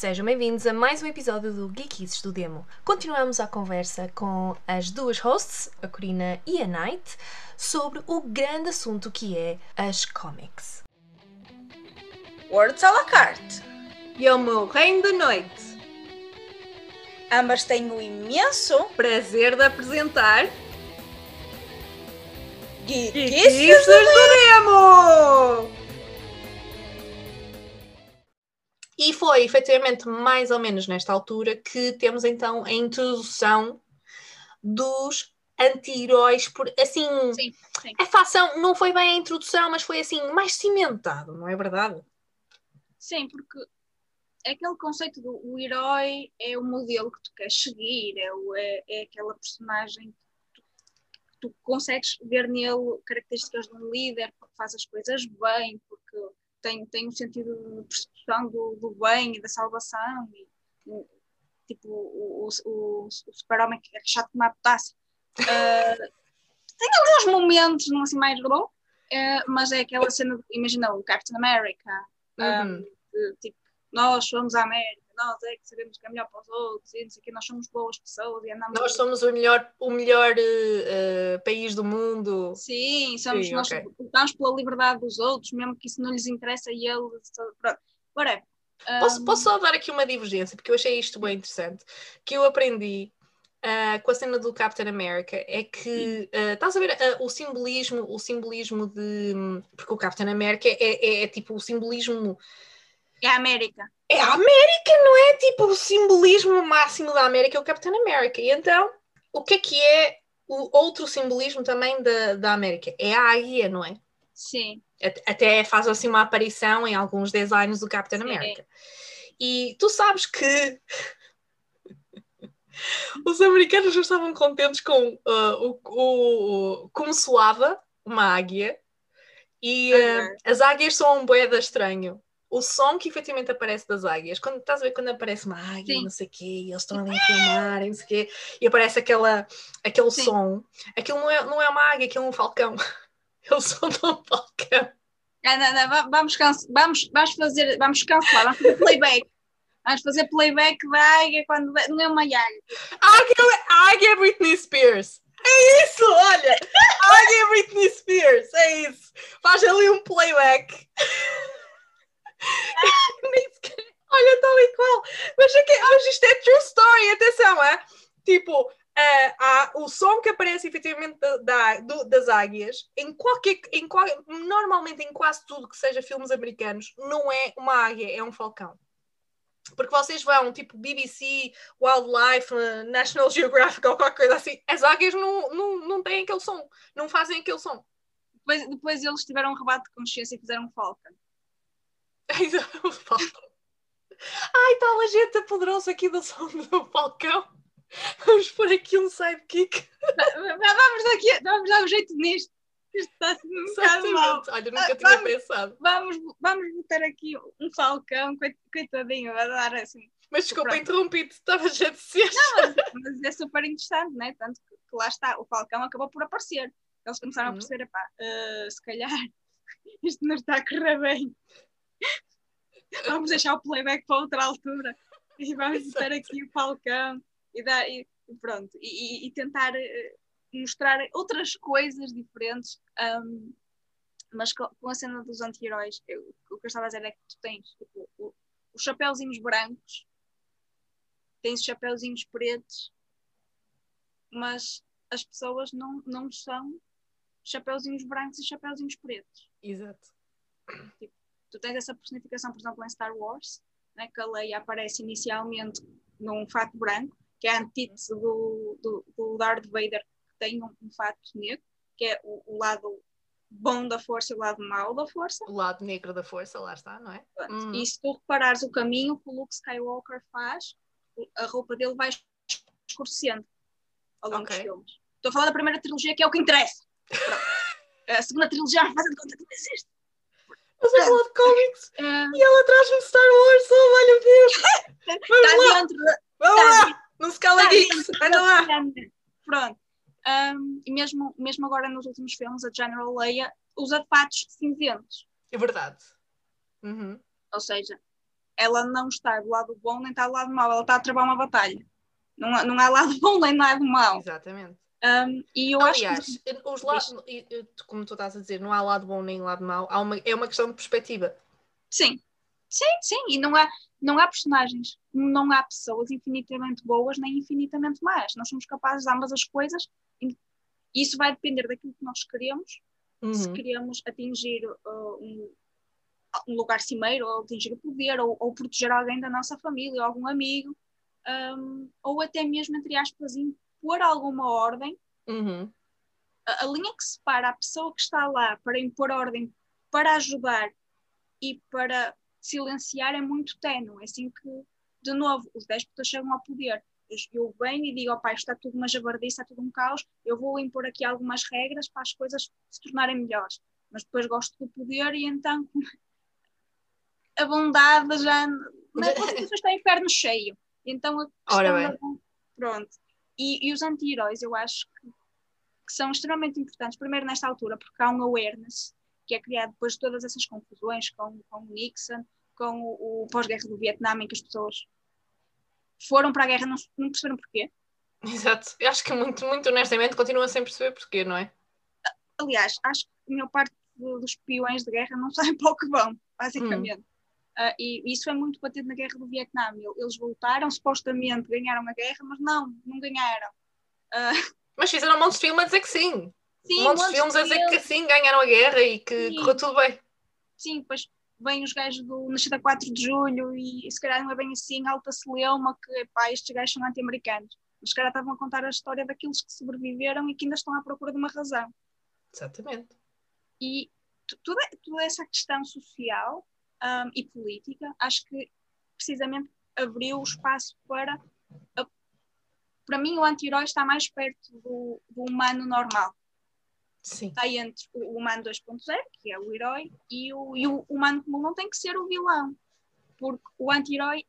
Sejam bem-vindos a mais um episódio do Geekies do Demo. Continuamos a conversa com as duas hosts, a Corina e a Night, sobre o grande assunto que é as comics. Words à la carte. E ao meu reino da noite. Ambas têm o imenso Prazer de apresentar Geekices do Demo! E foi efetivamente mais ou menos nesta altura que temos então a introdução dos anti-heróis, por assim. Sim, sim. A facção não foi bem a introdução, mas foi assim mais cimentado, não é verdade? Sim, porque aquele conceito do o herói é o modelo que tu queres seguir, é, o, é, é aquela personagem que tu, que tu consegues ver nele características de um líder, porque faz as coisas bem, tem, tem um sentido de persecução do, do bem e da salvação. E, e, tipo, o, o, o, o super-homem que é chato como a potássio. Uh, tem alguns momentos, não assim mais bom, uh, mas é aquela cena, imagina o Captain America, Uhum. um, de, tipo, nós somos a América, nós é que sabemos que é melhor para os outros, e não sei o quê, nós somos boas pessoas e andamos. Nós somos o melhor, o melhor eh, país do mundo. Sim, somos, Sim, nós ok. lutamos pela liberdade dos outros, mesmo que isso não lhes interessa e eles. Pronto, whatever. Posso, Um, posso só dar aqui uma divergência, porque eu achei isto bem interessante, que eu aprendi ah, com a cena do Captain America, é que ah, estás a ver ah, o simbolismo, o simbolismo de. Porque o Captain America é, é- é tipo o simbolismo. É a América. É a América, não é? Tipo o simbolismo máximo da América é o Captain America. E então, o que é que é o outro simbolismo também da, da América? É a águia, não é? Sim. At- Até faz assim uma aparição em alguns designs do Captain Sim. America. E tu sabes que os americanos já estavam contentes com ah, o, o- como soava uma águia. E Uhum. as águias são um boeda estranho. O som que efetivamente aparece das águias, quando estás a ver quando aparece uma águia, Sim. não sei o quê, e eles estão ali a filmar, não sei o quê, e aparece aquela, aquele Sim. som, aquilo não é, não é uma águia, aquilo é um falcão. Eles são de um falcão. Ah, não, não, va- vamos, vamos, vamos fazer, vamos cancelar, vamos fazer playback. Vamos fazer playback da águia quando não é uma águia. Águia, águia é Britney Spears. É isso, olha! Águia é Britney Spears, é isso. Faz ali um playback. Nem sequer- olha, tal e qual. Mas, é que- mas isto é true story, atenção, é? Tipo, eh, há o som que aparece efetivamente da- da- das águias, em qualquer, em qual, normalmente em quase tudo que seja filmes americanos, não é uma águia, é um falcão. Porque vocês vão, tipo, BBC, Wildlife, eh, National Geographic ou qualquer coisa assim, as águias não, não, não têm aquele som, não fazem aquele som. Depois, depois eles tiveram um rebate de consciência e fizeram falcão. Ai, está a gente poderoso aqui do som do falcão. Vamos pôr aqui um sidekick. Va- va- Vamos daqui, vamos dar um jeito nisto. Isto está assim um bocado mal. Olha, nunca Ah, tinha vamos- pensado. Vamos, vamos botar aqui um falcão, coit- coitadinho, vai dar assim. Mas desculpa, interrompi-te, estava já a dizer. Mas, mas é super interessante, né? Tanto que, que lá está, o falcão acabou por aparecer. Eles começaram Uhum. a perceber, epá, eh, se calhar isto não está a correr bem. Vamos deixar o playback para outra altura e vamos botar aqui o falcão e, dar, e pronto. E, e- tentar eh, mostrar outras coisas diferentes. um, mas co- com, a cena dos anti-heróis, o que eu estava a dizer é que tu tens tipo, o- os chapéuzinhos brancos, tens os chapéuzinhos pretos, mas as pessoas não, não são chapéuzinhos brancos e chapéuzinhos pretos. Exato. Tu tens essa personificação, por exemplo, em Star Wars, né, que a Leia aparece inicialmente num fato branco, que é a antítese do, do, do Darth Vader, que tem um, um fato negro, que é o, o lado bom da força e o lado mau da força. O lado negro da força, lá está, não é? Uhum. E se tu reparares o caminho que o Luke Skywalker faz, a roupa dele vai escurecendo ao longo Ok. dos filmes. Estou a falar da primeira trilogia, que é o que interessa. A segunda trilogia vai fazer de conta que não existe. Mas eu falo de cómics Ah, e ela traz-me Star Wars, oh, olha Deus! Vamos Está lá, dentro vamos está lá! No Scala Está Geeks, dentro anda lá! Pronto. Um, e mesmo, mesmo agora nos últimos filmes, a General Leia usa fatos cinzentos. É verdade. Uhum. Ou seja, ela não está do lado bom nem está do lado mau, ela está a travar uma batalha. Não, há- não há lado bom nem lado mau. Exatamente. Um, e eu acho Aliás, que os lados, como tu estás a dizer, não há lado bom nem lado mau, há uma, é uma questão de perspectiva. sim, sim, sim, e não há, não há personagens, não há pessoas infinitamente boas nem infinitamente más. Nós somos capazes de ambas as coisas e isso vai depender daquilo que nós queremos se Uhum. queremos atingir uh, um, um lugar cimeiro, ou atingir o poder, ou, ou proteger alguém da nossa família, ou algum amigo, um, ou até mesmo, entre aspas, impor alguma ordem, Uhum. a, a linha que separa a pessoa que está lá para impor ordem, para ajudar e para silenciar é muito ténue. É assim que, de novo, os déspotas chegam ao poder. Eu- venho e digo, opá, isto está tudo uma jabardice, está tudo um caos, eu vou impor aqui algumas regras para as coisas se tornarem melhores. Mas depois gosto do poder e então a bondade já... Na Constituição está inferno cheio. Então a Ora bem. da Pronto. E, e os anti-heróis, eu acho que, que são extremamente importantes, primeiro nesta altura, porque há um awareness que é criado depois de todas essas confusões com, com o Nixon, com o, o pós-guerra do Vietnã, em que as pessoas foram para a guerra, não, não perceberam porquê. Exato. Eu acho que muito, muito honestamente continua sem perceber porquê, não é? Aliás, acho que a maior parte do- dos peões de guerra não sabem para o que vão, basicamente. Ah, e isso é muito batido na guerra do Vietnã. El- Eles voltaram, supostamente ganharam a guerra, mas não, não ganharam. Ah, Mas fizeram um monte de filmes a dizer que sim. sim, um monte de filmes a dizer que sim, ganharam a guerra e que Sim. correu tudo bem. sim, depois vêm os gajos do Nascida 4 de Julho e, e se calhar não é bem assim, alta celeuma que pá, estes gajos são anti-americanos. Mas se calhar estavam a contar a história daqueles que sobreviveram e que ainda estão à procura de uma razão. Exatamente. E toda, toda essa questão social ahm, e política, acho que precisamente abriu o espaço para. a- para mim, o anti-herói está mais perto do, do humano normal. Sim. Está entre o humano 2.0, que é o herói, e o, e o humano comum não tem que ser o vilão. Porque o anti-herói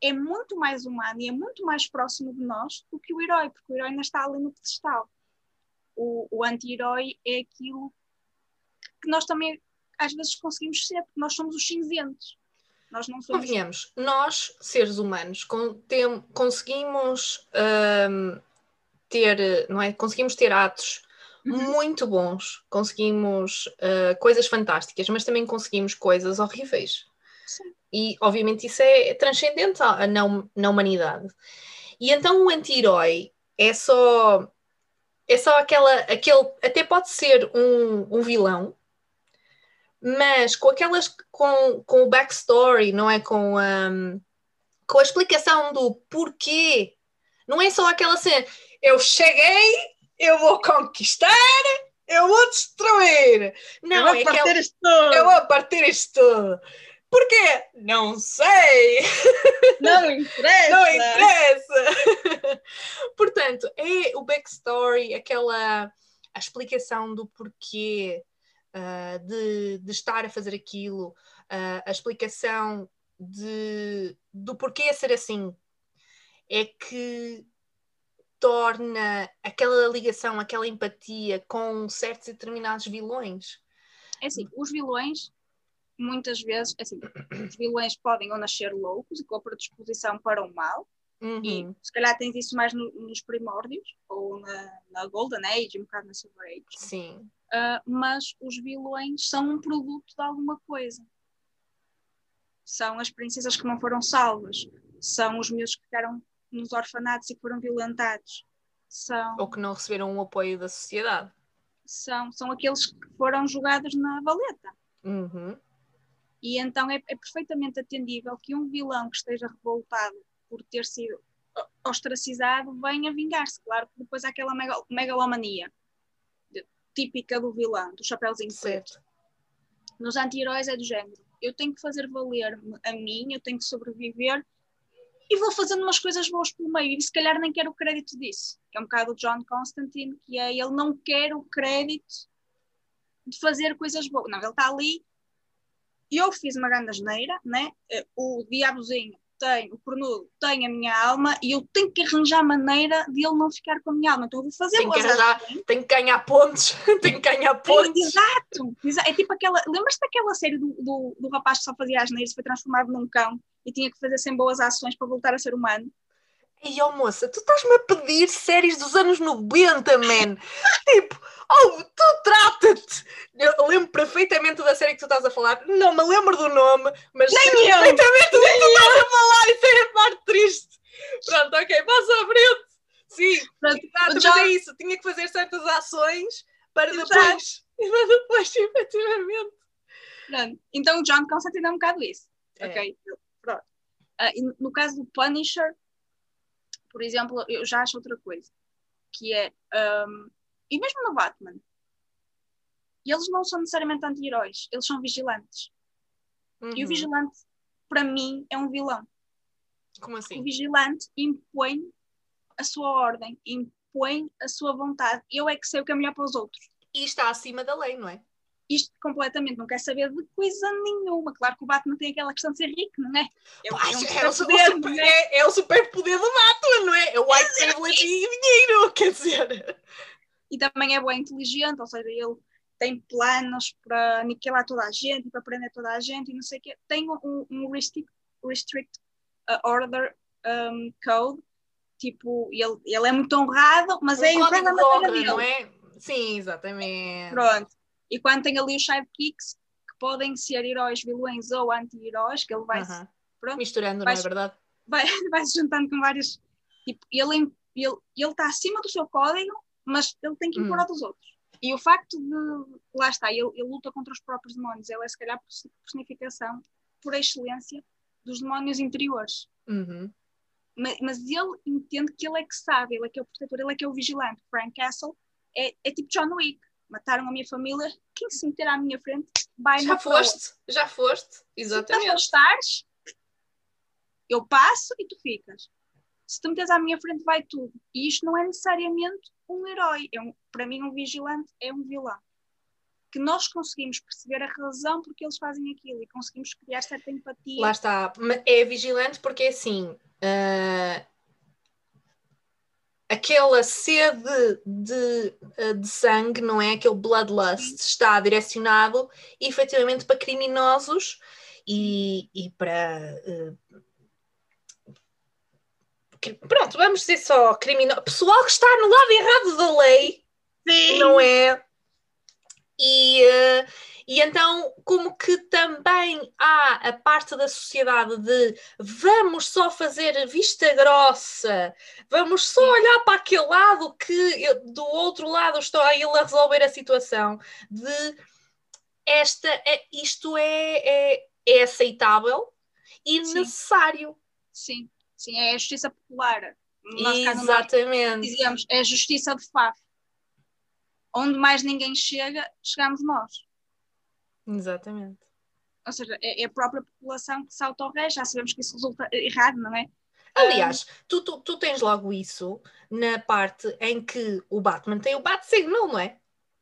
é muito mais humano e é muito mais próximo de nós do que o herói, porque o herói ainda está ali no pedestal. O, o anti-herói é aquilo que nós também às vezes conseguimos ser, porque nós somos os cinzentos. Nós não somos. Convenhamos, nós, seres humanos, conseguimos ahm, ter, não é? Conseguimos ter atos Uhum. muito bons, conseguimos ah, coisas fantásticas, mas também conseguimos coisas horríveis. Sim. E obviamente isso é transcendente à- na, hum- na humanidade. E então o anti-herói é só é só aquela, aquele, até pode ser um, um vilão, mas com aquelas com, com o backstory, não é? Com, um, com a explicação do porquê. Não é só aquela cena, eu cheguei, eu vou conquistar, eu vou destruir. Não, é aquela, isto tudo. eu vou partir isto tudo. Porquê? Não sei. Não interessa. Não interessa! Portanto, é o backstory, aquela a explicação do porquê ah, de, de estar a fazer aquilo, ah, a explicação de, do porquê a ser assim, é que torna aquela ligação, aquela empatia com certos e determinados vilões. É assim, os vilões, muitas vezes, é assim, os vilões podem ou nascer loucos e com a predisposição para o mal, e Uhum, se calhar tens isso mais no- nos primórdios, ou na, na Golden Age, um bocado na Silver Age. Sim, Ah, mas os vilões são um produto de alguma coisa. São as princesas que não foram salvas, são os meus que ficaram nos orfanatos e que foram violentados, são, ou que não receberam o apoio da sociedade. são, são aqueles que foram jogados na valeta. Uhum. E então é, é perfeitamente atendível que um vilão que esteja revoltado por ter sido ostracizado venha vingar-se. Claro que depois há aquela megal- megalomania típica do vilão, do chapéuzinho preto. Certo. Nos anti-heróis é do género. Eu tenho que fazer valer a mim, eu tenho que sobreviver e vou fazendo umas coisas boas pelo meio. E se calhar nem quero o crédito disso. Que é um bocado o John Constantine, que é ele não quer o crédito de fazer coisas boas. Não, ele está ali. Eu fiz uma grande asneira, né? Eh, O diabozinho tem, o cornudo tem a minha alma e eu tenho que arranjar maneira de ele não ficar com a minha alma. Então eu vou fazer Tenho que arranjar-. Tenho que ganhar pontos, tenho que ganhar pontos. Exato, exa- É tipo aquela. Lembras-te daquela série do, do, do rapaz que só fazia asneiras e foi transformado num cão e tinha que fazer 100 boas ações para voltar a ser humano. Ei, ó moça, tu estás-me a pedir séries dos anos 90, man! tipo, oh, tu trata-te! Eu lembro perfeitamente da série que tu estás a falar, não me lembro do nome, mas sei Nem eu! perfeitamente do que tu estás a falar, isso é a parte triste. Pronto, ok, passa à frente. Sim, Pronto, exato, o mas é isso, tinha que fazer certas ações para Exato. depois, e para depois, efetivamente. Pronto. Então o John Constantine é um bocado isso. É. Ok, pronto. E no caso do Punisher, por exemplo, eu já acho outra coisa, que é, ahm, e mesmo no Batman, eles não são necessariamente anti-heróis, eles são vigilantes. E o Uhum. vigilante, para mim, é um vilão. Como O assim? vigilante impõe a sua ordem, impõe a sua vontade. Eu é que sei o que é melhor para os outros. E está acima da lei, não é? Isto completamente não quer saber de coisa nenhuma. Claro que o Batman tem aquela questão de ser rico, não é? É, um- Pá, é um é, o, superpoder, super, é? é, é o superpoder do Batman, não é? É white privilege e dinheiro, quer dizer. e também é bem inteligente, ou seja, ele tem planos para aniquilar toda a gente, para prender toda a gente e não sei o quê. Tem um, um restrict, restrict uh, order um, code, tipo, ele, ele é muito honrado, mas Um é de na dele. não é? Sim, exatamente. Pronto. E quando tem ali os sidekicks, que podem ser heróis, vilões ou anti-heróis, que ele vai, Aham. pronto, Misturando, Vai- não é verdade? vai, vai se juntando com vários. Tipo, ele ele está acima do seu código, mas ele tem que impor Hum. dos outros. E o facto de, lá está, ele, ele luta contra os próprios demónios, ele é se calhar a personificação, por excelência, dos demónios interiores. Uhum. Mas, mas ele entende que ele é que sabe, ele é que é o protetor, ele é que é o vigilante. Frank Castle é, é tipo John Wick. Mataram a minha família, quem se meter à minha frente vai Já proa. foste, já foste, Se tu exatamente. gostares, eu passo e tu ficas. Se tu meteres à minha frente, vai tudo. E isto não é necessariamente um herói. É um, para mim, um vigilante é um vilão. Que nós conseguimos perceber a razão porque eles fazem aquilo e conseguimos criar certa empatia. Lá está, é vigilante porque é assim. ah, aquela sede de, ah, de sangue, não é? Aquele bloodlust está direcionado efetivamente para criminosos e, e para. cri- pronto, vamos dizer só criminosos. Pessoal que está no lado errado da lei Sim. não é? E, eh, e então, como que também há a parte da sociedade de vamos só fazer vista grossa, vamos só olhar para aquele lado que eu- do outro lado está ele a resolver a situação, de esta, é, isto é, é, é aceitável e Sim. necessário. Sim, sim, é a justiça popular. No Exatamente. dizemos, é a justiça de Faf. Onde mais ninguém chega, chegamos nós. Exatamente. Ou seja, é, é a própria população que se autorrege. Já sabemos que isso resulta errado, não é? Aliás, tu, tu, tu tens logo isso na parte em que o Batman tem o Bat-Signal, não é?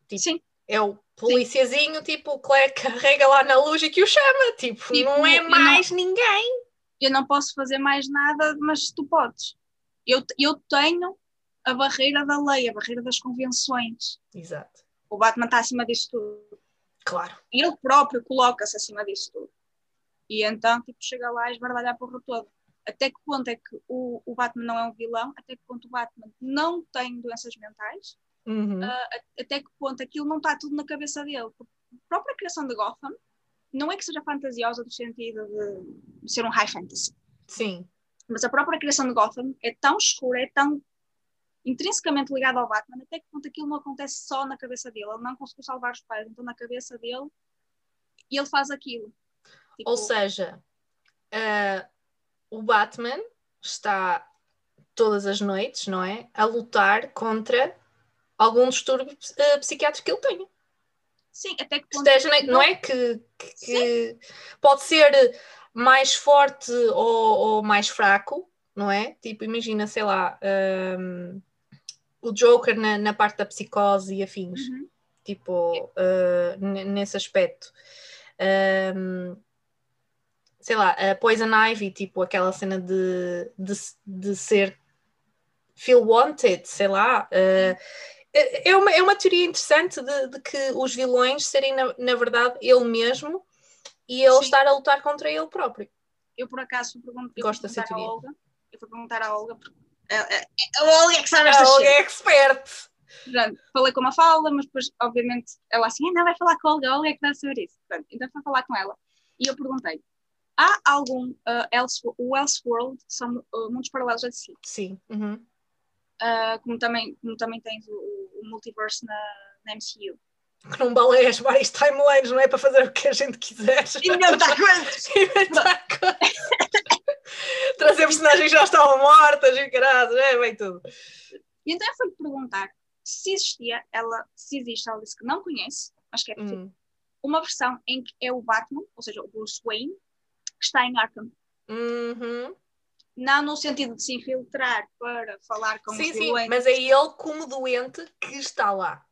Tipo, Sim, É o policiazinho, tipo, que le- carrega lá na luz e que o chama. Tipo, Tipo, não é eu não- mais ninguém. eu não posso fazer mais nada, mas tu podes. Eu, eu tenho a barreira da lei, a barreira das convenções. Exato. O Batman está acima disso tudo. Claro. Ele próprio coloca-se acima disso tudo. E então, tipo, chega lá e esbardalha a porra toda. Até que ponto é que o, o Batman não é um vilão? Até que ponto o Batman não tem doenças mentais? Uhum. a- até que ponto aquilo não está tudo na cabeça dele. Porque a própria criação de Gotham não é que seja fantasiosa no sentido de ser um high fantasy, Sim. mas a própria criação de Gotham é tão escura, é tão intrinsecamente ligada ao Batman, até que ponto aquilo não acontece só na cabeça dele. Ele não conseguiu salvar os pais, então na cabeça dele e ele faz aquilo. Tipo, Ou seja, ah, o Batman está todas as noites, não é? A lutar contra algum distúrbio ah, psiquiátrico que ele tenha. sim, até que que ponto esteja, na- não é que, que- que pode ser mais forte ou, ou mais fraco, não é? Tipo, imagina, sei lá, hum, o Joker na, na parte da psicose e afins, Uhum. tipo, uh, nesse aspecto. Hum, sei lá, a Poison Ivy, tipo, aquela cena de, de, de ser feel wanted, sei lá. uh, é, uma, é uma teoria interessante de, de que os vilões serem, na, na verdade, ele mesmo e ele Sim. estar a lutar contra ele próprio. eu por acaso fui pergun- eu fui Gosto à sintonia. Olga. Eu fui perguntar à Olga porque a, a, a Olga é que sabe esta A Olga é expert. Pronto, falei com uma falda, mas depois, obviamente, ela assim, "Ah, não vai falar com a Olga, a Olga é que deve saber isso. Pronto, então fui falar com ela. E eu perguntei: há algum uh, else, o Elseworld, são uh, mundos paralelos a si, Sim. uhum. uh, como, também, como também tens o, o- o multiverse na, na MCU. Que não baleias várias timelines, não é para fazer o que a gente quiser. Inventar coisas! Inventar coisas. Personagens já estavam mortas e caralho, é bem tudo. E então eu fui perguntar se existia, ela, se existe, ela disse que não conhece, mas que é possível, Hum. uma versão em que é o Batman, ou seja, o Bruce Wayne, que está em Arkham. Uhum. Não no sentido de se infiltrar para falar com Sim, os sim, mas é ele como doente que está lá.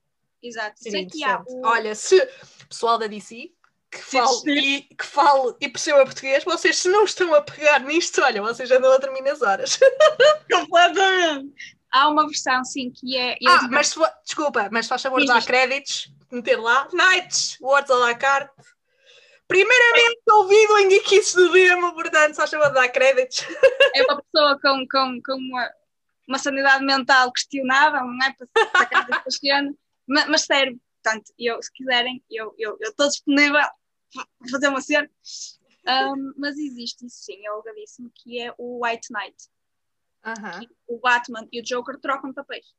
Exato. Sei que há o... Olha, se pessoal da DC que Se fale, e, que fale e perceba português, vocês se não estão a pegar nisto, olha, vocês andam a dormir nas horas. Completamente. Há uma versão, sim, que é. e Ah, eles- mas desculpa, mas faz favor de dar créditos, meter lá, Nights, Words à la carte. Primeiramente ouvido em Geekies do Demo, portanto, só favor de dar créditos. é uma pessoa com, com, com uma, uma sanidade mental questionável, não é? Para sacar. Mas, mas sério, portanto, eu, se quiserem, eu eu eu estou disponível fazer uma cena. Ahm, mas existe isso sim, a Olga disse-me que é o White Knight. Aham. que O Batman e o Joker trocam papéis.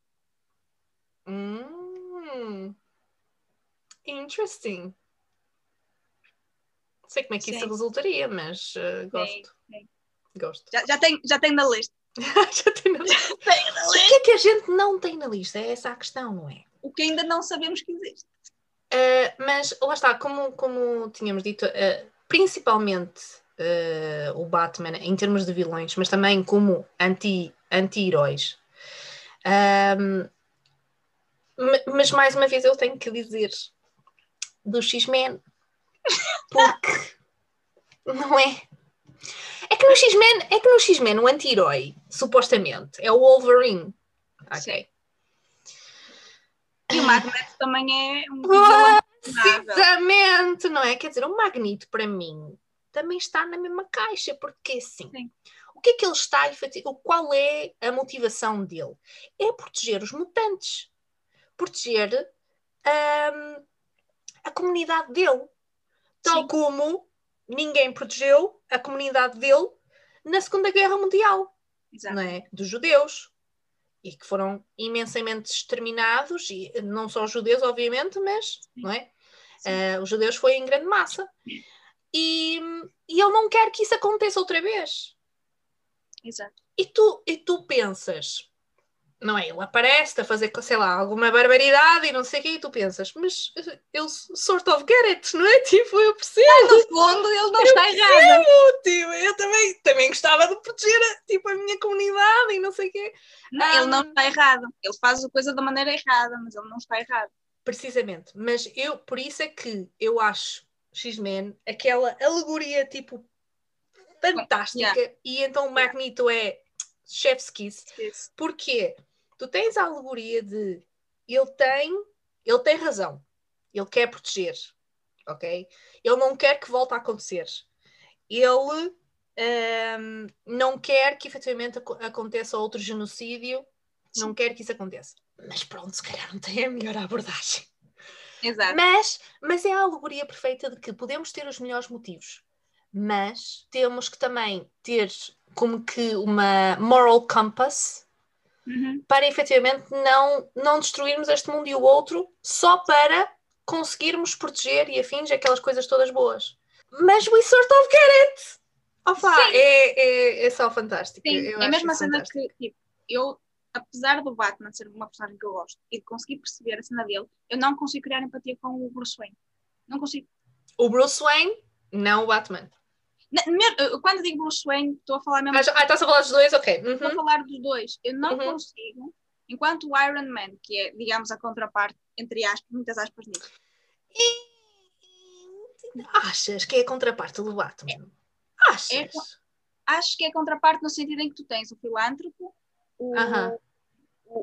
Hum. Interesting. Não sei como é que isso Sim. resultaria, mas uh, gosto. sim. Gosto. Já, já, tem, já tem na lista. Já tem na lista. Tem na O lista. que é que a gente não tem na lista? É essa a questão, não é? O que ainda não sabemos que existe. Uh, mas lá está, como, como tínhamos dito, uh, principalmente uh, o Batman em termos de vilões, mas também como anti- anti-heróis. Um, ma- mas mais uma vez eu tenho que dizer do X-Men, porque não é. É que no X-Men, é que no X-Men o anti-herói, supostamente, é o Wolverine. Ok. Sim. E o Magneto também é um Ah, vilão. Precisamente, não é? Quer dizer, o Magneto, para mim, também está na mesma caixa, porque assim, Sim. o que é que ele está a efetiv- o Qual é a motivação dele? É proteger os mutantes, proteger ahm, a comunidade dele, tal Sim. como ninguém protegeu a comunidade dele na Segunda Guerra Mundial Exato. não é? dos judeus e que foram imensamente exterminados e não só os judeus obviamente mas não é. Eh, os judeus foi em grande massa. E, e ele não quer que isso aconteça outra vez. Exato. e tu e tu pensas não é? Ele aparece a fazer, sei lá, alguma barbaridade e não sei o que, e tu pensas, mas eu sort of get it, não é? Tipo, eu percebo, No fundo, ele não está errado. tipo, eu também, também gostava de proteger tipo, a minha comunidade e não sei o quê. Não, ele não está errado. Ele faz a coisa da maneira errada, mas ele não está errado. Precisamente, mas eu, por isso é que eu acho X-Men aquela alegoria tipo fantástica e então o Magneto é chef's kiss, Isso. porque tu tens a alegoria de ele tem, ele tem razão, ele quer proteger, ok? Ele não quer que volte a acontecer, ele ahm, não quer que efetivamente aco- aconteça outro genocídio, não quer que isso aconteça. Mas pronto, se calhar não tem a melhor abordagem. Exato. Mas, mas é a alegoria perfeita de que podemos ter os melhores motivos, mas temos que também ter como que uma moral compass Uhum. para efetivamente não, não destruirmos este mundo e o outro só para conseguirmos proteger e afins aquelas coisas todas boas. Mas we sort of get it! Opa, é, é, é só fantástico. Sim, Eu é a mesma cena que, tipo, eu, apesar do Batman ser uma personagem que eu gosto e de conseguir perceber a cena dele, eu não consigo criar empatia com o Bruce Wayne. Não consigo. O Bruce Wayne, não o Batman. Quando digo Bruce Wayne, estou a falar mesmo. Ah, já- ah, estás a falar dos dois? Ok. Uhum. Estou a falar dos dois. Eu não Uhum. consigo, enquanto o Iron Man, que é, digamos, a contraparte, entre aspas, muitas aspas nisso, Achas que é a contraparte do Batman? Achas? É- acho que é contraparte no sentido em que tu tens o filântropo, o, Aham. o,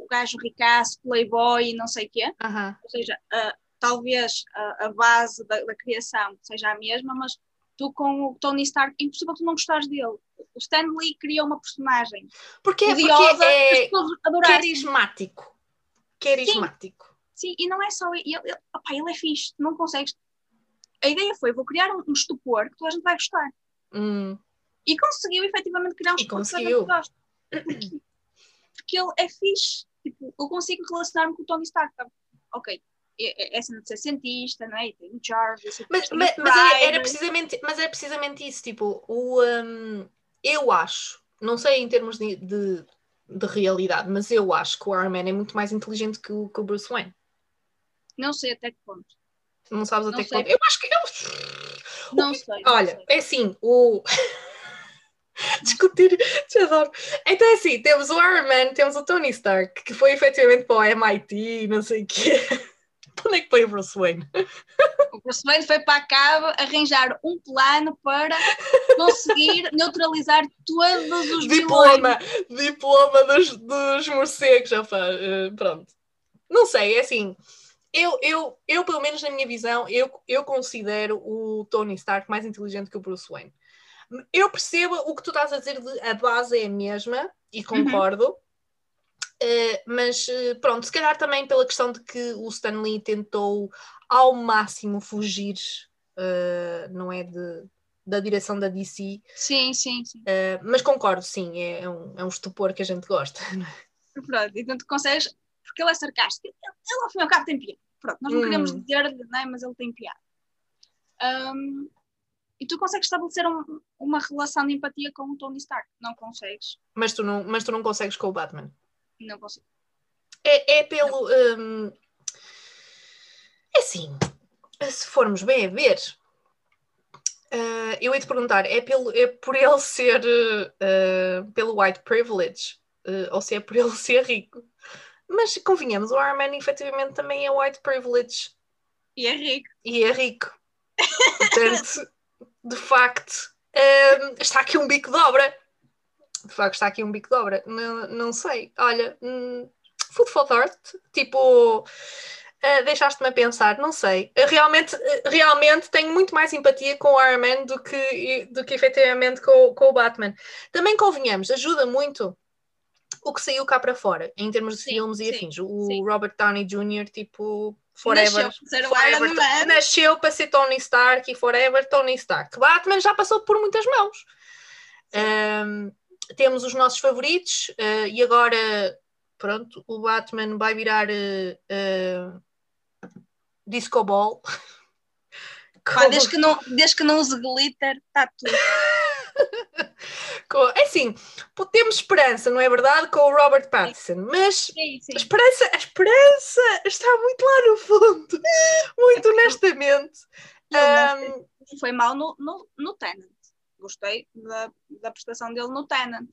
o, o gajo ricaço, playboy e não sei o quê. Aham. Ou seja, ah, talvez a, a base da, da criação seja a mesma, mas tu com o Tony Stark, é impossível tu não gostares dele. O Stan Lee criou uma personagem Porque é, odiosa porque é carismático. Carismático. Sim, e não é só ele, ele, opá, ele é fixe, não consegues. A ideia foi: vou criar um, um estupor que toda a gente vai gostar. Hum. E conseguiu efetivamente criar um E estupor que toda a conseguiu. gente gosta. Porque, porque ele é fixe. Tipo, eu consigo relacionar-me com o Tony Stark. tá? Ok, é, é, é cena de ser cientista, não é? E tem o Jarvis. Mas, o mas, mas era, era precisamente, mas era precisamente isso, tipo, o, hum, eu acho, não sei em termos de, de, de realidade, mas eu acho que o Iron Man é muito mais inteligente que o, que o Bruce Wayne. Não sei até que ponto. Não sabes Não até que ponto. Eu acho que eu, Não sei. não Olha, sei. é assim, o. Discutir, te adoro. Então é assim, temos o Iron Man, temos o Tony Stark, que foi efetivamente para o MIT, não sei o quê. Para onde é que foi o Bruce Wayne? O Bruce Wayne foi para a cabo arranjar um plano para conseguir neutralizar todos os Diploma, diploma dos, dos morcegos, já faz, pronto. Não sei, é assim, eu, eu, eu pelo menos na minha visão, eu, eu considero o Tony Stark mais inteligente que o Bruce Wayne. Eu percebo o que tu estás a dizer, de, a base é a mesma, e concordo, eh, mas eh, pronto, se calhar também pela questão de que o Stan Lee tentou ao máximo fugir, eh, não é, de, da direção da DC, Sim, sim, sim. Uh, mas concordo, sim, é, é um, é um estupor que a gente gosta. Pronto, então tu consegues, porque ele é sarcástico, ele, ele ao fim e ao cabo tem piada. Pronto, nós não Hum. queremos dizer, não é? mas ele tem piada. Ahm, e tu consegues estabelecer um- uma relação de empatia com o Tony Stark. Não consegues. Mas tu não, mas tu não consegues com o Batman. Não consigo. É, é pelo. um, é assim, se formos bem a ver, uh, eu ia te perguntar, é, pelo, é por ele ser uh, pelo white privilege, uh, ou se é por ele ser rico. Mas convenhamos, o Arman efetivamente também é white privilege E é rico. e é rico. Portanto, de facto, hum, está aqui um bico de obra. De facto, está aqui um bico de obra. Não, não sei. Olha, hum, food for thought. Tipo, ah, deixaste-me a pensar. Não sei. Eu realmente, realmente tenho muito mais empatia com o Iron Man do que, do que efetivamente com, com o Batman. Também convenhamos, ajuda muito o que saiu cá para fora, em termos de Sim, filmes e sim, afins. O sim. Robert Downey Jr., tipo, forever. Nasceu para ser o Forever, nasceu para ser Tony Stark e Forever Tony Stark. Batman já passou por muitas mãos. Ahm, temos os nossos favoritos ah, e agora, pronto, o Batman vai virar ah, Disco Ball. Pá, desde, que não, desde que não use glitter, está tudo. É assim, temos esperança, não é verdade, com o Robert Pattinson, mas Sim, sim. a esperança, a esperança está muito lá no fundo, muito honestamente. Ele não Ahm, foi mal no, no, no Tenant. Gostei da, da prestação dele no Tenant.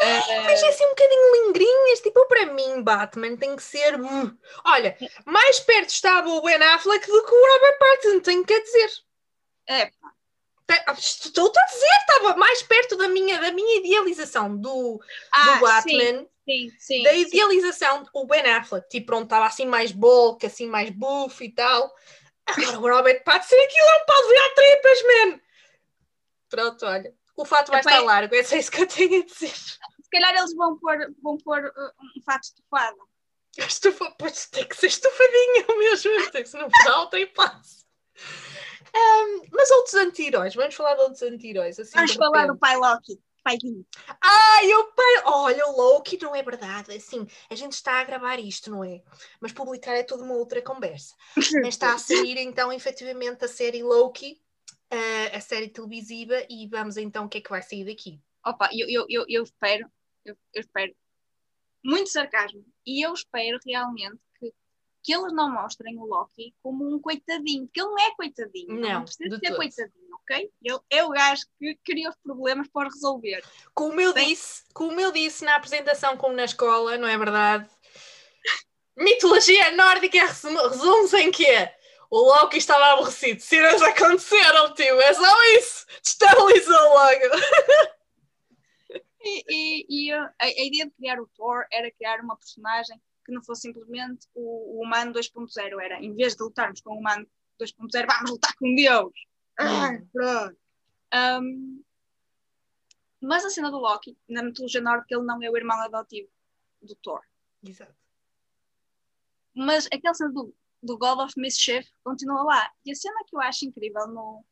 Eh, Mas é assim um bocadinho lingrinhas, tipo, para mim, Batman tem que ser. hum. Olha, mais perto estava o Ben Affleck do que o Robert Pattinson, tenho que dizer. é, ah, Estou-te a dizer, estava mais perto da minha, da minha idealização do, ah, do Batman, Sim, sim, sim. da sim. idealização o Ben Affleck, tipo, pronto, estava assim mais bulk, assim mais buff e tal. Agora o Robert Pattinson, aquilo é um pau de virar tripas, man! Pronto, olha, o fato vai estar é- largo, é isso que eu tenho a dizer. Se calhar eles vão pôr, vão pôr uh, um fato estufado. Estufa, pois tem que ser estufadinha mesmo, tem que ser no final, tem passo. Ahm, mas outros anti-heróis, vamos falar de outros anti-heróis. Assim, Vamos falar repente. do pai Loki. Paizinho. Ai, o pai. Olha, o Loki não é verdade. Assim, a gente está a gravar isto, não é? Mas publicar é toda uma outra conversa. Mas está a sair então, efetivamente, a série Loki, ah, a série televisiva, e vamos então o que é que vai sair daqui. Opa, eu, eu, eu, eu espero, eu, eu espero, muito sarcasmo, e eu espero realmente que, que eles não mostrem o Loki como um coitadinho, porque ele não é coitadinho, ele Não, precisa ser todo. coitadinho, ok? Ele é o gajo que cria os problemas para resolver. Como eu Bem- disse, como eu disse na apresentação, como na escola, não é verdade? Mitologia nórdica resume- resume-se em quê? O Loki estava aborrecido. Cenas aconteceram, tio. É só isso. Destabilizou logo. E, e, e, a, a ideia de criar o Thor era criar uma personagem que não fosse simplesmente o, o humano 2.0, era em vez de lutarmos com o humano 2.0, vamos lutar com Deus. Ah, pronto. Um, mas a cena do Loki, na mitologia nórdica, ele não é o irmão adotivo do Thor. Exato. Mas aquela cena do, do God of Mischief continua lá. E a cena que eu acho incrível no,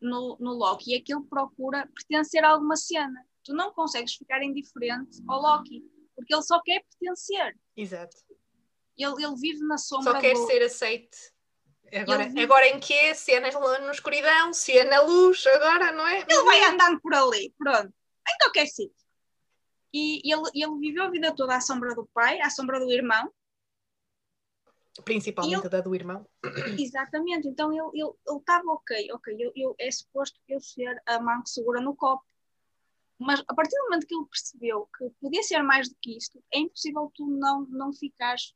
no, no Loki é que ele procura pertencer a alguma cena. Tu não consegues ficar indiferente ao Loki, porque ele só quer pertencer. Exato. Ele, ele vive na sombra Só quer do... ser aceite. Agora, vive- agora em quê? Se é na, na escuridão, se é na luz, agora, não é? Ele vai andando por ali, pronto. Em qualquer sítio. E ele, ele viveu a vida toda à sombra do pai, à sombra do irmão. Principalmente E da do irmão. Exatamente. Então ele ele ele estava ok, ok. Eu, eu, é suposto eu ser a mão que segura no copo. Mas a partir do momento que ele percebeu que podia ser mais do que isto, é impossível tu não, não ficares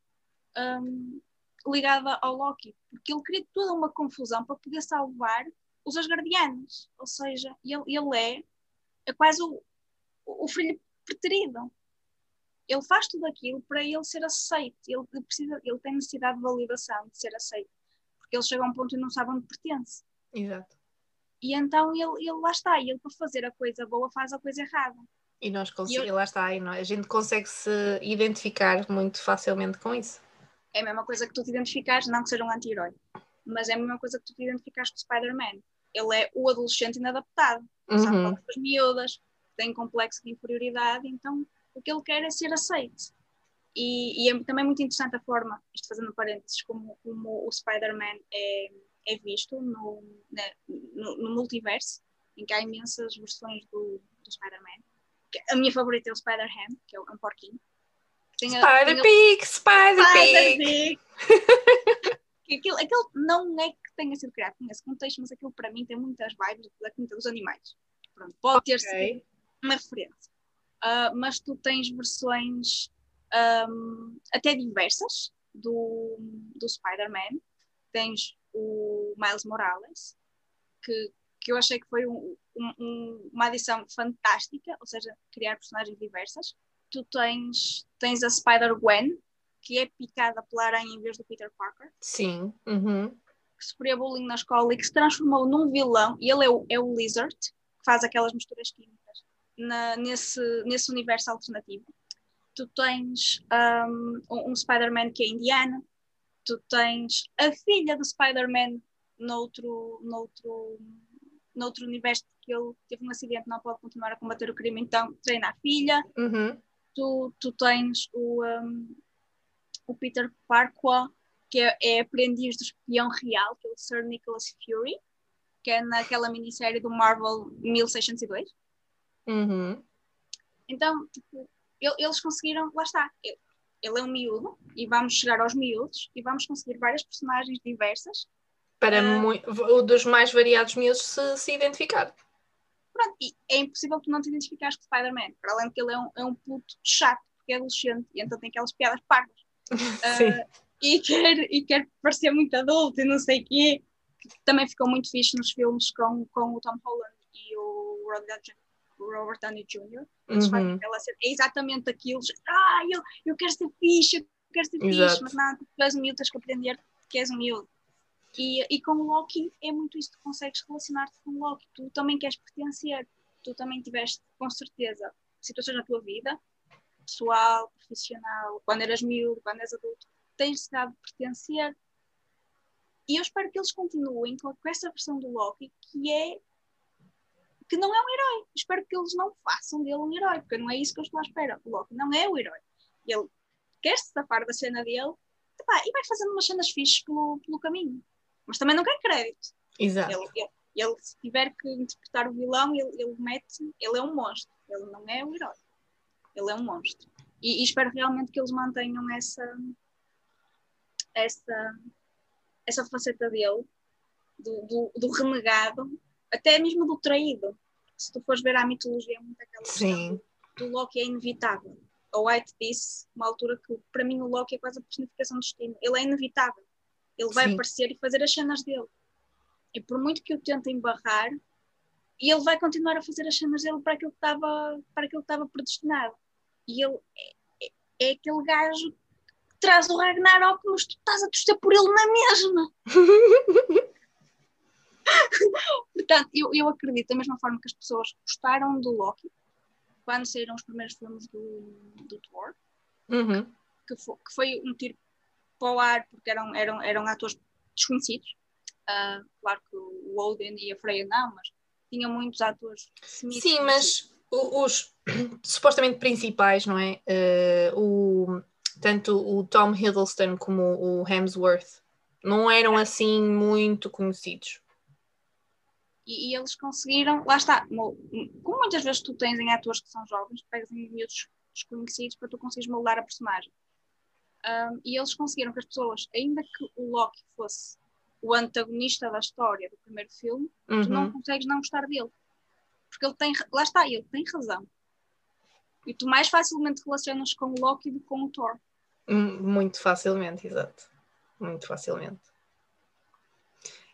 hum, ligada ao Loki. Porque ele cria toda uma confusão para poder salvar os Asgardianos. Ou seja, ele, ele é, é quase o, o filho preterido. Ele faz tudo aquilo para ele ser aceito. Ele, precisa, ele tem necessidade de validação, de ser aceito. Porque ele chega a um ponto e não sabe onde pertence. Exato. E então ele, ele lá está. E ele, para fazer a coisa boa, faz a coisa errada. E nós conseguimos, eu- lá está, e nós- a gente consegue se identificar muito facilmente com isso. É a mesma coisa que tu te identificares, não que seja um anti-herói, mas é a mesma coisa que tu te identificares com o Spider-Man. Ele é o adolescente inadaptado. Sabe Uhum. falar com as miúdas, tem complexo de inferioridade, então o que ele quer é ser aceito. E, e é também muito interessante a forma, isto fazendo parênteses, como, como o Spider-Man é, é visto no, né, no, no multiverso, em que há imensas versões do, do Spider-Man. A minha favorita é o Spider-Ham, que é um porquinho. Spider-Pig, Spider-Pig! Que aquilo, aquilo não é que tenha sido criado nesse contexto, mas aquilo para mim tem muitas vibes da comida dos animais. Pronto, pode ter sido uma referência. Ah, mas tu tens versões ahm, até diversas do, do Spider-Man. Tens o Miles Morales, que, que eu achei que foi um- um- um- uma adição fantástica, ou seja, criar personagens diversas. Tu tens, tens a Spider-Gwen, que é picada pela aranha em vez do Peter Parker Sim. Uhum. que sofria bullying na escola e que se transformou num vilão, e ele é o, é o Lizard, que faz aquelas misturas químicas na- nesse, nesse universo alternativo. Tu tens um, um, Spider-Man que é indiana, tu tens a filha do Spider-Man noutro, noutro, noutro universo que ele teve um acidente, não pode continuar a combater o crime, então treina a filha Uhum. tu, tu tens o, um, o Peter Parquois, que é, é aprendiz do espião real, que é o Sir Nicholas Fury, que é naquela minissérie do Marvel 1602. Uhum. Então, tipo, el- eles conseguiram, lá está, ele, ele é um miúdo, e vamos chegar aos miúdos, e vamos conseguir várias personagens diversas. Para o dos mais variados miúdos se, se identificar. Pronto, e é impossível tu não te identificares com o Spider-Man, para além de que ele é um, é um puto chato, porque é adolescente, e então tem aquelas piadas parvas. Sim. Ah, e, quer, e quer parecer muito adulto e não sei o quê. Também ficou muito fixe nos filmes com, com o Tom Holland e o Robert Downey- o Robert Downey Jr. Eles fazem Uhum. aquela cena, é exatamente aquilo. Ah, eu, eu quero ser fixe, eu quero ser Exato. fixe, mas não, tu és um miúdo, tens que aprender que és um miúdo. E, e com o Loki é muito isso, tu consegues relacionar-te com o Loki, tu também queres pertencer, tu também tiveste, com certeza, situações na tua vida, pessoal, profissional, quando eras miúdo, quando és adulto, tens necessidade de pertencer. E eu espero que eles continuem com essa versão do Loki, que é que não é um herói. Espero que eles não façam dele um herói, porque não é isso que eu estou à espera. O Loki não é o herói. Ele quer se safar da cena dele epá, e vai fazendo umas cenas fixes pelo, pelo caminho. Mas também não quer crédito. Exato. Ele, ele, ele, se tiver que interpretar o vilão, ele, ele mete. Ele é um monstro. Ele não é o herói. Ele é um monstro. E, e espero realmente que eles mantenham essa. essa. essa faceta dele, do, do, do renegado, até mesmo do traído. Se tu fores ver a mitologia, é muito aquela Sim. do Loki é inevitável. A White disse, uma altura que para mim o Loki é quase a personificação do destino. Ele é inevitável. Ele vai Sim. aparecer e fazer as cenas dele. E por muito que o tentem barrar, e ele vai continuar a fazer as cenas dele para aquilo que estava, para aquilo que estava predestinado. E ele é, é- é aquele gajo que traz o Ragnarok, mas tu estás a torcer por ele na mesma. Portanto, eu, eu acredito, da mesma forma que as pessoas gostaram do Loki, quando saíram os primeiros filmes do, do Thor, Uhum. que, fo- que foi um tiro para o ar, porque eram, eram, eram atores desconhecidos. Ah, claro que o Odin e a Freya não, mas tinham muitos atores Sim, mas os supostamente principais, não é? Eh, o, tanto o Tom Hiddleston como o Hemsworth não eram assim muito conhecidos. E, e eles conseguiram, lá está, mo- como muitas vezes tu tens em atores que são jovens, pegas em miúdos desconhecidos para tu conseguires moldar a personagem. Ahm, e eles conseguiram que as pessoas, ainda que o Loki fosse o antagonista da história do primeiro filme, tu não Uhum. consegues não gostar dele. Porque ele tem, lá está, ele tem razão. E tu mais facilmente relacionas com o Loki do que com o Thor. Hum, Muito facilmente, exato. Muito facilmente.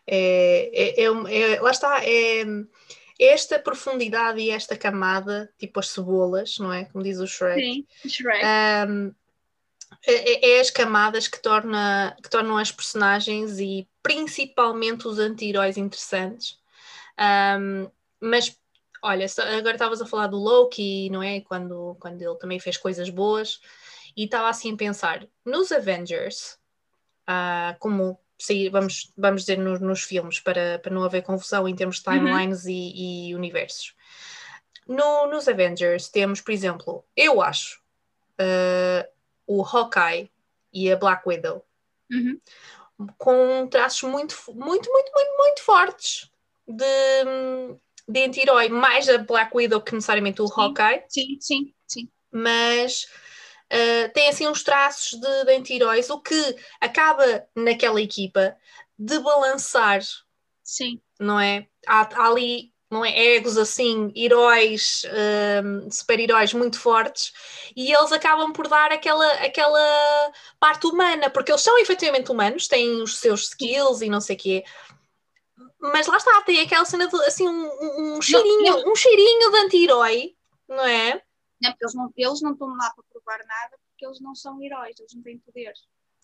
É, é, é é- lá está, é, esta profundidade e esta camada, tipo as cebolas, não é? Como diz o Shrek. Sim, Shrek. Um, é, é as camadas que, torna, que tornam as personagens e principalmente os anti-heróis interessantes. Um, mas olha, agora estavas a falar do Loki, não é? Quando, quando ele também fez coisas boas, e estava assim a pensar nos Avengers, ah, como sair, vamos, vamos dizer nos, nos filmes, para, para não haver confusão em termos de timelines e, e universos. No, nos Avengers temos, por exemplo, eu acho uh, o Hawkeye e a Black Widow Uhum. com traços muito, muito, muito, muito, muito fortes de, de anti-herói, mais a Black Widow que necessariamente o Sim. Hawkeye, Sim, sim, sim. mas uh, tem assim uns traços de, anti-heróis, o que acaba naquela equipa de balançar Sim. não é? Há, há ali, não é? Egos assim, heróis, hum, super-heróis muito fortes, e eles acabam por dar aquela, aquela parte humana, porque eles são efetivamente humanos, têm os seus skills e não sei o quê. Mas lá está, tem aquela cena de assim, um, um- um cheirinho, um cheirinho de anti-herói, não é? Não, porque eles não, eles não estão lá para provar nada porque eles não são heróis, eles não têm poderes.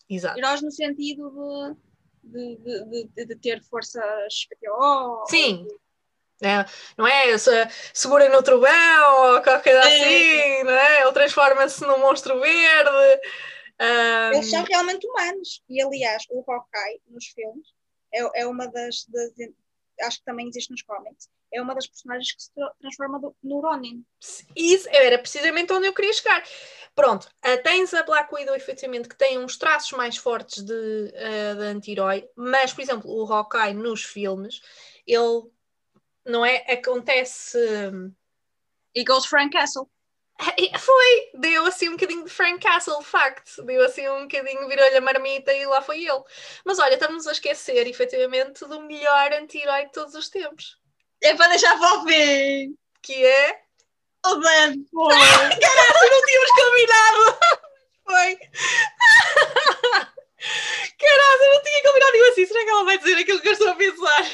Exato. Heróis no sentido de, de, de, de, de ter forças PTO. Sim. É, não é? Se, segura no trovão ou qualquer coisa É. assim, não é? Ele transforma-se num monstro verde. hum, Eles são realmente humanos. E aliás, o Hawkeye nos filmes é, é uma das, das- Acho que também existe nos cómics. É uma das personagens que se tra- transforma do- no Ronin. Isso era precisamente onde eu queria chegar. Pronto, ah, tens a Black Widow, efetivamente, que tem uns traços mais fortes de, ah, de anti-herói, mas, por exemplo, o Hawkeye nos filmes, ele não é? Acontece. hum, E Ghost Frank Castle. Foi, deu assim um bocadinho de Frank Castle, de facto, deu assim um bocadinho, virou-lhe a marmita e lá foi ele. Mas olha, estamos a esquecer, efetivamente, do melhor anti-herói de todos os tempos, É para deixar para o fim. que é. O Deadpool. Caraca, não tínhamos combinado! Foi! Caraca, eu não tinha combinado e eu assim, será que ela vai dizer aquilo que eu estou a pensar?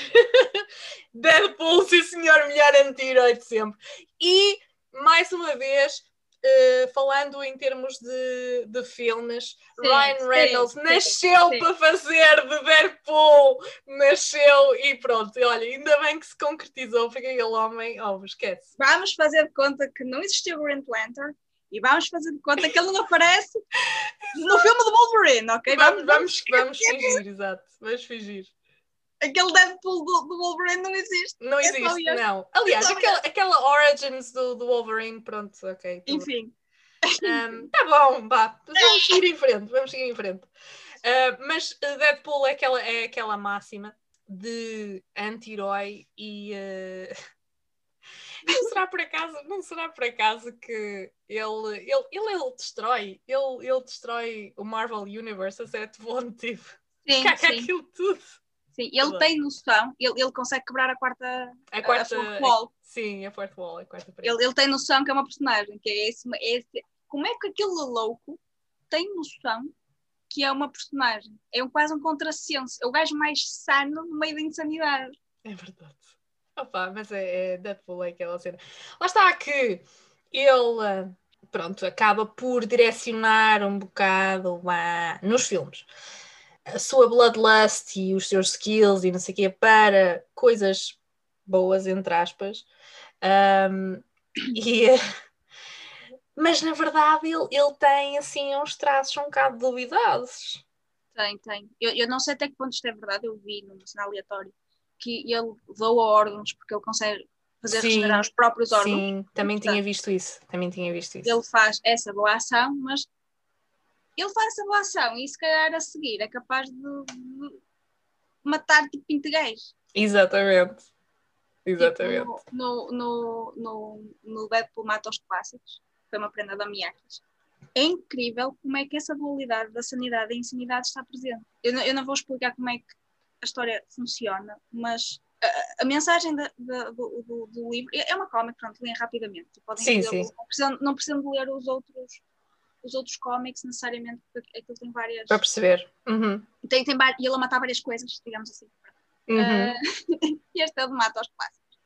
Deadpool, sim senhor, melhor anti-herói de sempre. E, mais uma vez, eh, falando em termos de, de filmes, Sim, Ryan Reynolds sim, nasceu sim. para fazer de Deadpool, nasceu e pronto, e olha, ainda bem que se concretizou, porque aquele homem, oh, esquece. Vamos fazer de conta que não existiu o Green Lantern. E vamos fazer de conta que ele não aparece no filme do Wolverine, ok? Vamos, vamos, vamos fingir, exato, vamos fingir. Aquele Deadpool do, do Wolverine não existe. Não É existe, não. Aliás, É aquela, aquela Origins do, do Wolverine, pronto, ok. tudo. Enfim. Um, tá bom, vá. Vamos seguir em frente, vamos seguir em frente. Uh, mas uh, Deadpool é aquela, é aquela máxima de anti-herói e. uh, Não será por acaso, não será por acaso que ele, ele, ele, ele destrói, ele, ele destrói o Marvel Universe a certo motivo. Sim, Caga sim, aquilo tudo. Sim. Ele tem noção, ele, ele consegue quebrar a quarta, A a quarta. fourth wall. Sim, a quarta wall, a quarta parede. Ele, ele tem noção que é uma personagem, que é esse, esse. Como é que aquele louco tem noção que é uma personagem? É um, quase um contrassenso. É o gajo mais sano no meio da insanidade. É verdade. Opa, mas é, é Deadpool é aquela cena. Lá está que ele, ah, pronto, acaba por direcionar um bocado lá nos filmes. A sua bloodlust e os seus skills e não sei o quê para coisas boas, entre aspas. Um, e, mas na verdade ele, ele tem assim uns traços um bocado duvidosos. Tem, tem. Eu, eu não sei até que ponto isto é verdade, eu vi num sinal aleatório que ele doa órgãos porque ele consegue fazer Sim, regenerar os próprios órgãos. Sim, também Portanto, tinha visto isso. Também tinha visto isso. Ele faz essa boa ação, mas ele faz essa boa ação e se calhar a seguir é capaz de, matar tipo 20 gays. Exatamente. Tipo, Exatamente. no, no, no, no Deadpool mata os clássicos, foi uma prenda da Miyakis. É incrível como é que essa dualidade da sanidade e insanidade está presente. Eu não, eu não vou explicar como é que a história funciona, mas a, a mensagem da- da- do, do- do livro é uma cómic, pronto, leem rapidamente. Podem Sim, sim. Não, precisam, não precisam de ler os outros, os outros cómics necessariamente, porque aquilo tem várias. Para perceber. Uhum. Tem, tem, e ele matar várias coisas, digamos assim. Uhum. E este é o de mata aos clássicos.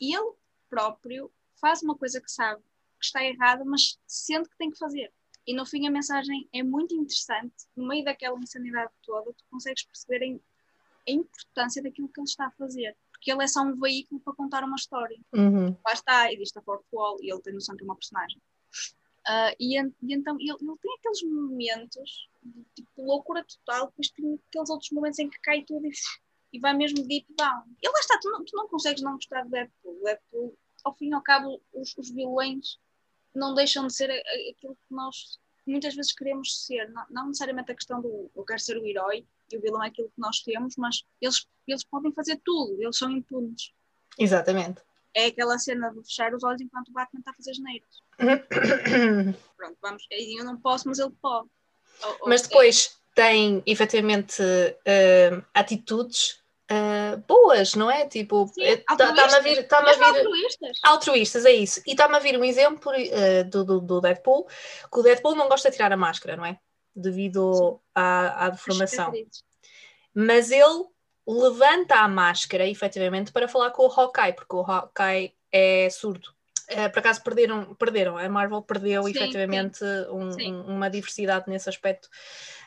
E ele próprio faz uma coisa que sabe que está errada, mas sente que tem que fazer. E no fim a mensagem é muito interessante. No meio daquela insanidade toda, tu consegues perceber a, a importância daquilo que ele está a fazer. Porque ele é só um veículo para contar uma história. Uhum. Lá está, existe a fourth wall e ele tem noção que é uma personagem. Ah, e, e então ele, ele tem aqueles momentos de tipo, loucura total, depois tem aqueles outros momentos em que cai tudo e, e vai mesmo deep down. E lá está, tu não, tu não consegues não gostar de Deadpool. Deadpool, ao fim e ao cabo, os, os vilões não deixam de ser aquilo que nós muitas vezes queremos ser. Não, não necessariamente a questão do eu quero ser o herói e o vilão é aquilo que nós temos, mas eles, eles podem fazer tudo, eles são impunes. Exatamente. É aquela cena de fechar os olhos enquanto o Batman está a fazer geneiros. Pronto, vamos. Eu não posso, mas ele pode. Ou- ou- Mas depois tem efetivamente eh, atitudes eh, boas, não é? Tipo, está-me a vir. Tá a vir altruístas. altruístas, é isso. E está-me a vir um exemplo eh, do, do, do Deadpool, que o Deadpool não gosta de tirar a máscara, não é? Devido à, à deformação. Mas ele levanta a máscara, efetivamente, para falar com o Hawkeye, porque o Hawkeye é surdo. Eh, por acaso perderam, perderam, a Marvel perdeu Sim, efetivamente um- Sim. um- uma diversidade nesse aspecto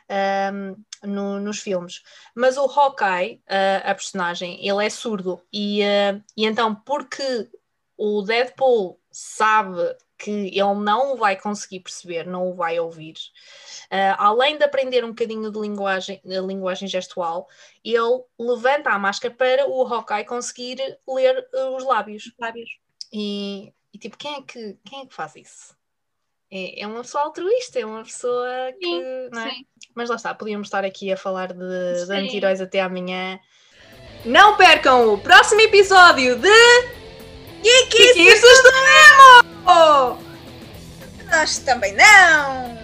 ahm, no- nos filmes. Mas o Hawkeye, ah, a personagem, ele é surdo e, ah, e então porque o Deadpool sabe que ele não vai conseguir perceber, não o vai ouvir, ah, além de aprender um bocadinho de linguagem, de linguagem gestual, ele levanta a máscara para o Hawkeye conseguir ler ah, os lábios. Lábios. E, e, tipo, quem é, que, quem é que faz isso? É, é uma pessoa altruísta, é uma pessoa que. Sim, não é? Sim. Mas lá está, podíamos estar aqui a falar de, de anti-heróis até amanhã. Não percam o próximo episódio de! Geekices do Nemo! Nós também não!